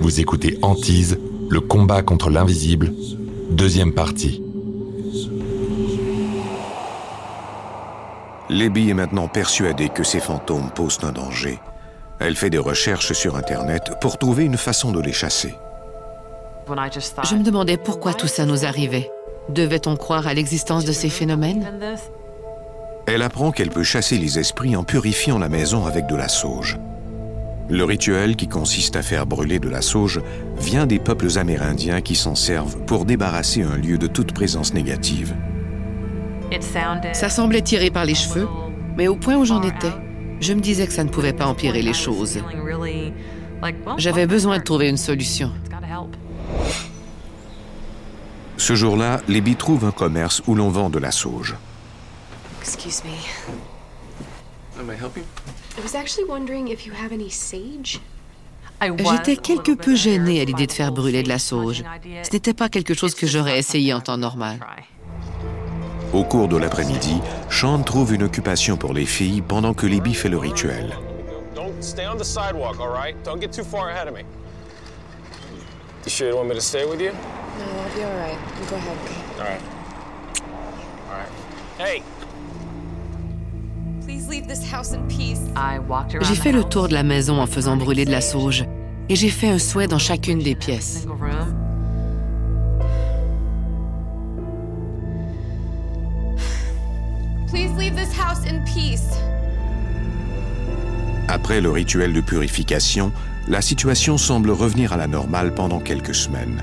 Vous écoutez Antise, le combat contre l'invisible, deuxième partie. Libby est maintenant persuadée que ces fantômes posent un danger. Elle fait des recherches sur Internet pour trouver une façon de les chasser. Je me demandais pourquoi tout ça nous arrivait. Devait-on croire à l'existence de ces phénomènes? Elle apprend qu'elle peut chasser les esprits en purifiant la maison avec de la sauge. Le rituel qui consiste à faire brûler de la sauge vient des peuples amérindiens qui s'en servent pour débarrasser un lieu de toute présence négative. Ça semblait tiré par les cheveux, mais au point où j'en étais, je me disais que ça ne pouvait pas empirer les choses. J'avais besoin de trouver une solution. Ce jour-là, Libby trouve un commerce où l'on vend de la sauge. Excuse me. May I help you? I was actually wondering if you have any sage. J'étais quelque peu gênée à l'idée de faire brûler de la sauge. Ce n'était pas quelque chose que j'aurais essayé en temps normal. Au cours de l'après-midi, Sean trouve une occupation pour les filles pendant que Libby fait le rituel. Hey, J'ai fait le tour de la maison en faisant brûler de la sauge et j'ai fait un souhait dans chacune des pièces. Please leave this house in peace. Après le rituel de purification, la situation semble revenir à la normale pendant quelques semaines.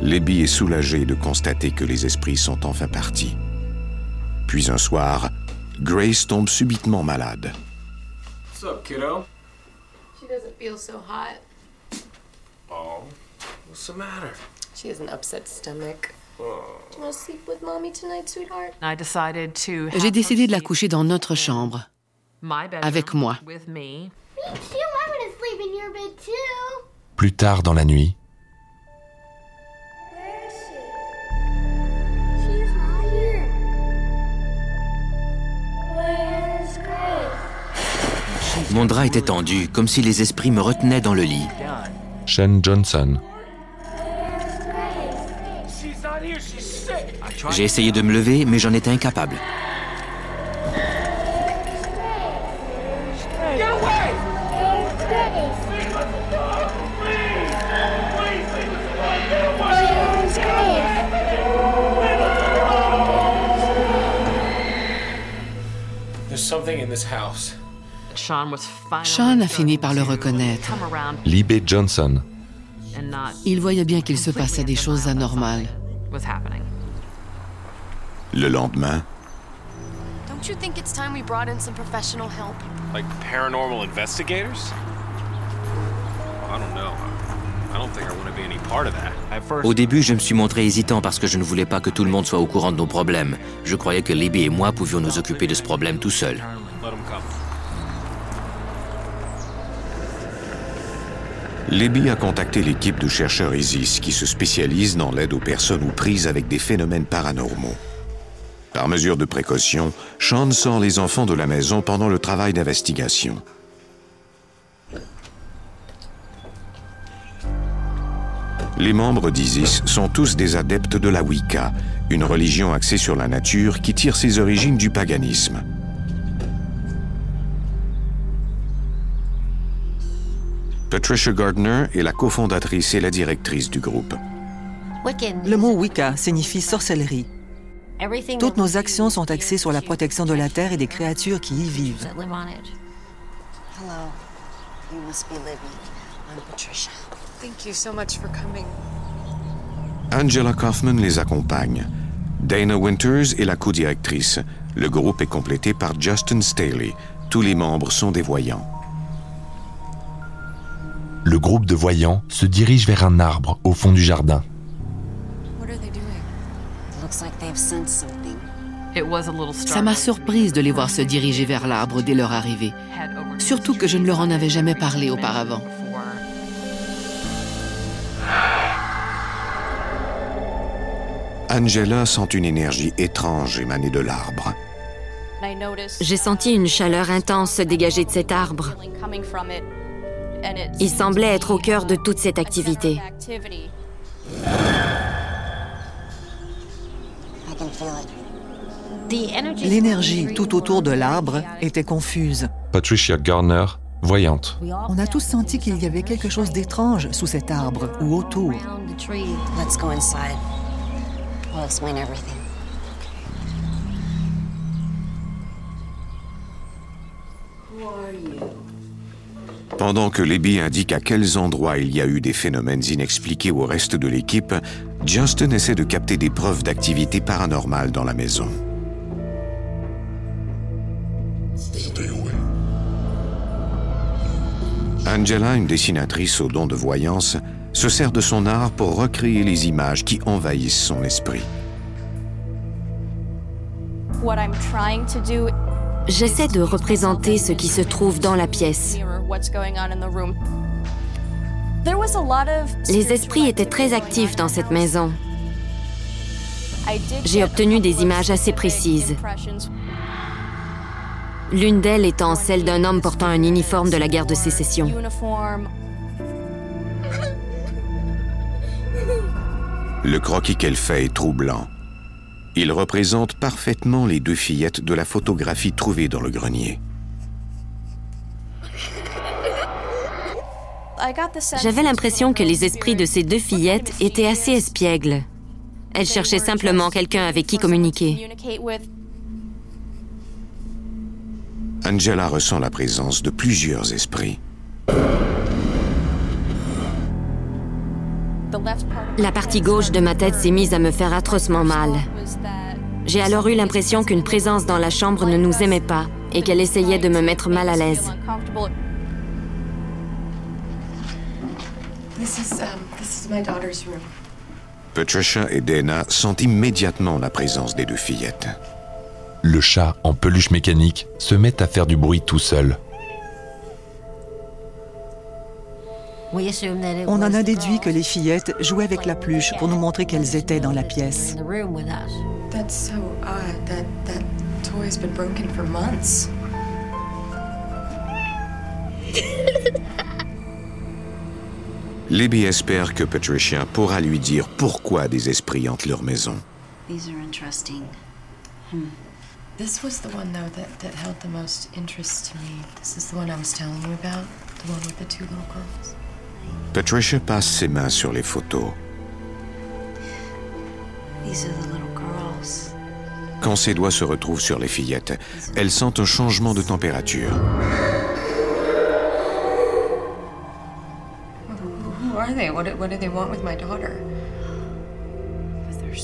Libby est soulagée de constater que les esprits sont enfin partis. Puis un soir, Grace tombe subitement malade. what's up, kiddo? She doesn't feel so hot. Oh, what's the matter? She has an upset stomach. Do you want to sleep with mommy tonight, sweetheart? J'ai décidé de la coucher dans notre chambre, avec moi. Me too. I'm gonna sleep in your bed too. Plus tard dans la nuit, Mon drap était tendu, comme si les esprits me retenaient dans le lit. Sean Johnson. J'ai essayé de me lever, mais j'en étais incapable. There's something in this house. Sean a fini par le reconnaître. Libby Johnson, Il voyait bien qu'il se passait des choses anormales. Le lendemain, Don't you think it's time we brought in some professional help? Like paranormal investigators? I don't know. I don't think I want to be any part of that. At first, Au début, je me suis montré hésitant parce que je ne voulais pas que tout le monde soit au courant de nos problèmes. Je croyais que Libby et moi pouvions nous occuper de ce problème tout seuls. let them come. Libby a contacté l'équipe de chercheurs ISIS qui se spécialise dans l'aide aux personnes aux prises avec des phénomènes paranormaux. Par mesure de précaution, Sean sort les enfants de la maison pendant le travail d'investigation. Les membres d'ISIS sont tous des adeptes de la Wicca, une religion axée sur la nature qui tire ses origines du paganisme. Patricia Gardner est la cofondatrice et la directrice du groupe. Le mot Wicca signifie sorcellerie. Toutes nos actions sont axées sur la protection de la Terre et des créatures qui y vivent. Hello. You must be Libby. I'm Patricia. Thank you so much for coming. Angela Kaufman les accompagne. Dana Winters est la co-directrice. Le groupe est complété par Justin Staley. Tous les membres sont des voyants. Le groupe de voyants se dirige vers un arbre au fond du jardin. Ça m'a surprise de les voir se diriger vers l'arbre dès leur arrivée, surtout que je ne leur en avais jamais parlé auparavant. Angela sent une énergie étrange émaner de l'arbre. J'ai senti une chaleur intense se dégager de cet arbre. Il semblait être au cœur de toute cette activité. L'énergie tout autour de l'arbre était confuse. Patricia Garner, voyante. On a tous senti qu'il y avait quelque chose d'étrange sous cet arbre ou autour. Let's go inside. We'll explain everything. Pendant que Libby indique à quels endroits il y a eu des phénomènes inexpliqués au reste de l'équipe, Justin essaie de capter des preuves d'activité paranormale dans la maison. Angela, une dessinatrice au don de voyance, se sert de son art pour recréer les images qui envahissent son esprit. J'essaie de représenter ce qui se trouve dans la pièce. Les esprits étaient très actifs dans cette maison. J'ai obtenu des images assez précises. L'une d'elles étant celle d'un homme portant un uniforme de la guerre de sécession. Le croquis qu'elle fait est troublant. Il représente parfaitement les deux fillettes de la photographie trouvée dans le grenier. J'avais l'impression que les esprits de ces deux fillettes étaient assez espiègles. Elles cherchaient simplement quelqu'un avec qui communiquer. Angela ressent la présence de plusieurs esprits. La partie gauche de ma tête s'est mise à me faire atrocement mal. J'ai alors eu l'impression qu'une présence dans la chambre ne nous aimait pas et qu'elle essayait de me mettre mal à l'aise. Patricia et Dana sentent immédiatement la présence des deux fillettes. Le chat en peluche mécanique se met à faire du bruit tout seul. On en a déduit que les fillettes jouaient avec la pluche pour nous montrer qu'elles étaient dans la pièce. Libby espère que Patricia pourra lui dire pourquoi des esprits hantent leur maison. These are interesting. Hmm. This was the one, though, that, that held the most interest to me. This is the one I was telling you about, the one with the two little girls. Patricia passe ses mains sur les photos. These are the little girls. Quand ses doigts se retrouvent sur les fillettes, elle sent un changement de température. What, what do they want with my daughter?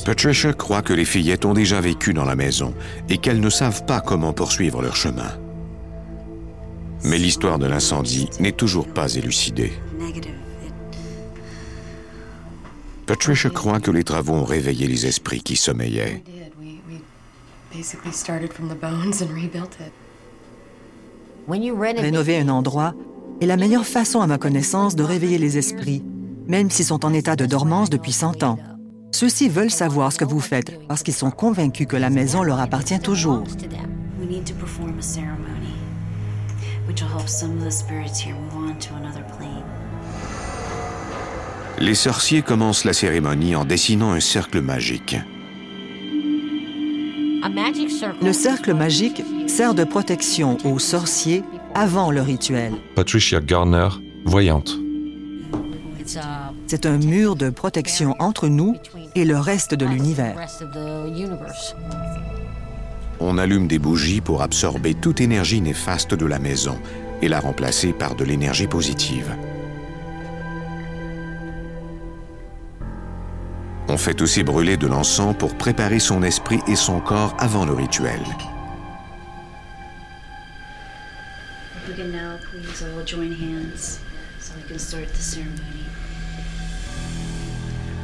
Patricia croit que les fillettes ont déjà vécu dans la maison et qu'elles ne savent pas comment poursuivre leur chemin. Mais l'histoire de l'incendie n'est toujours pas élucidée. Patricia croit que les travaux ont réveillé les esprits qui sommeillaient. Rénover un endroit est la meilleure façon, à ma connaissance, de réveiller les esprits, même s'ils sont en état de dormance depuis 100 ans. Ceux-ci veulent savoir ce que vous faites parce qu'ils sont convaincus que la maison leur appartient toujours. Les sorciers commencent la cérémonie en dessinant un cercle magique. Le cercle magique sert de protection aux sorciers avant le rituel. Patricia Garner, voyante. C'est un mur de protection entre nous et le reste de l'univers. On allume des bougies pour absorber toute énergie néfaste de la maison et la remplacer par de l'énergie positive. On fait aussi brûler de l'encens pour préparer son esprit et son corps avant le rituel.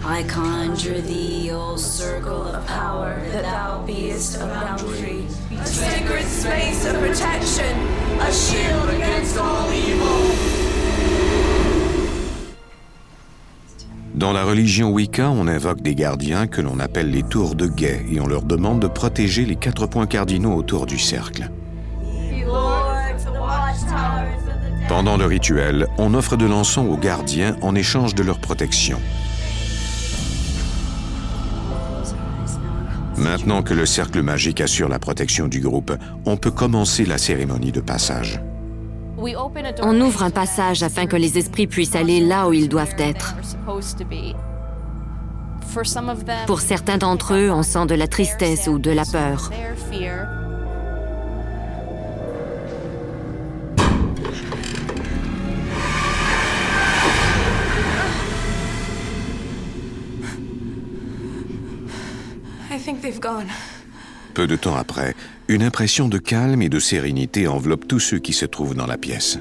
I conjure thee, O circle of power, that thou beest a boundary, a sacred space of protection, a shield against all evil. Dans la religion Wicca, on invoque des gardiens que l'on appelle les tours de guet et on leur demande de protéger les quatre points cardinaux autour du cercle. Pendant le rituel, on offre de l'encens aux gardiens en échange de leur protection. Maintenant que le cercle magique assure la protection du groupe, on peut commencer la cérémonie de passage. On ouvre un passage afin que les esprits puissent aller là où ils doivent être. Pour certains d'entre eux, on sent de la tristesse ou de la peur. Peu de temps après, une impression de calme et de sérénité enveloppe tous ceux qui se trouvent dans la pièce.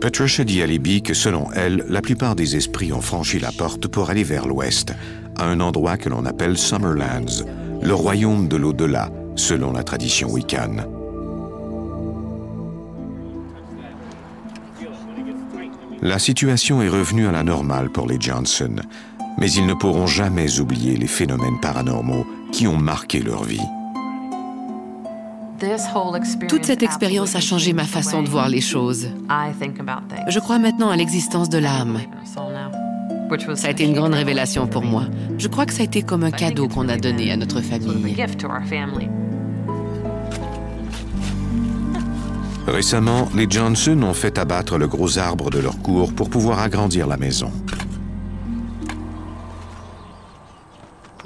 Patricia dit à Libby que selon elle, la plupart des esprits ont franchi la porte pour aller vers l'ouest, à un endroit que l'on appelle Summerlands, le royaume de l'au-delà, selon la tradition Wiccan. La situation est revenue à la normale pour les Johnson, mais ils ne pourront jamais oublier les phénomènes paranormaux qui ont marqué leur vie. Toute cette expérience a changé ma façon de voir les choses. Je crois maintenant à l'existence de l'âme. Ça a été une grande révélation pour moi. Je crois que ça a été comme un cadeau qu'on a donné à notre famille. Récemment, les Johnson ont fait abattre le gros arbre de leur cour pour pouvoir agrandir la maison.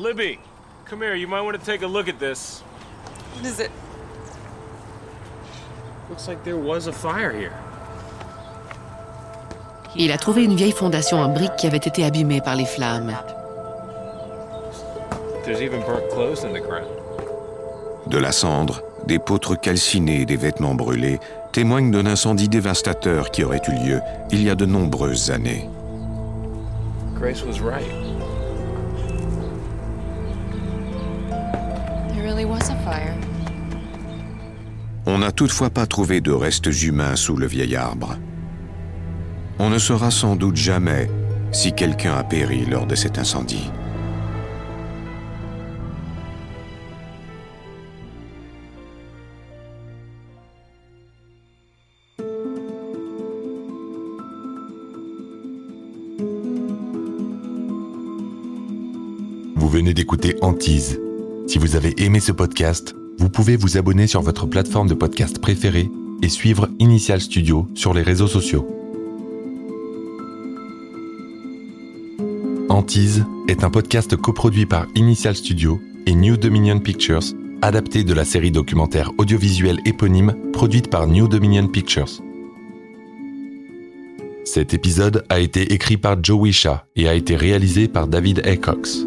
Libby, come here. You might want to take a look at this. What is it? Looks like there was a fire here. Il a trouvé une vieille fondation en briques qui avait été abîmée par les flammes. There's even burnt clothes in the ground. De la cendre, des poutres calcinées et des vêtements brûlés témoignent d'un incendie dévastateur qui aurait eu lieu il y a de nombreuses années. Grace was right. On n'a toutefois pas trouvé de restes humains sous le vieil arbre. On ne saura sans doute jamais si quelqu'un a péri lors de cet incendie. Vous venez d'écouter Antise si vous avez aimé ce podcast, vous pouvez vous abonner sur votre plateforme de podcast préférée et suivre Initial Studio sur les réseaux sociaux. Antise est un podcast coproduit par Initial Studio et New Dominion Pictures, adapté de la série documentaire audiovisuelle éponyme produite par New Dominion Pictures. Cet épisode a été écrit par Joe Wisha et a été réalisé par David Cox.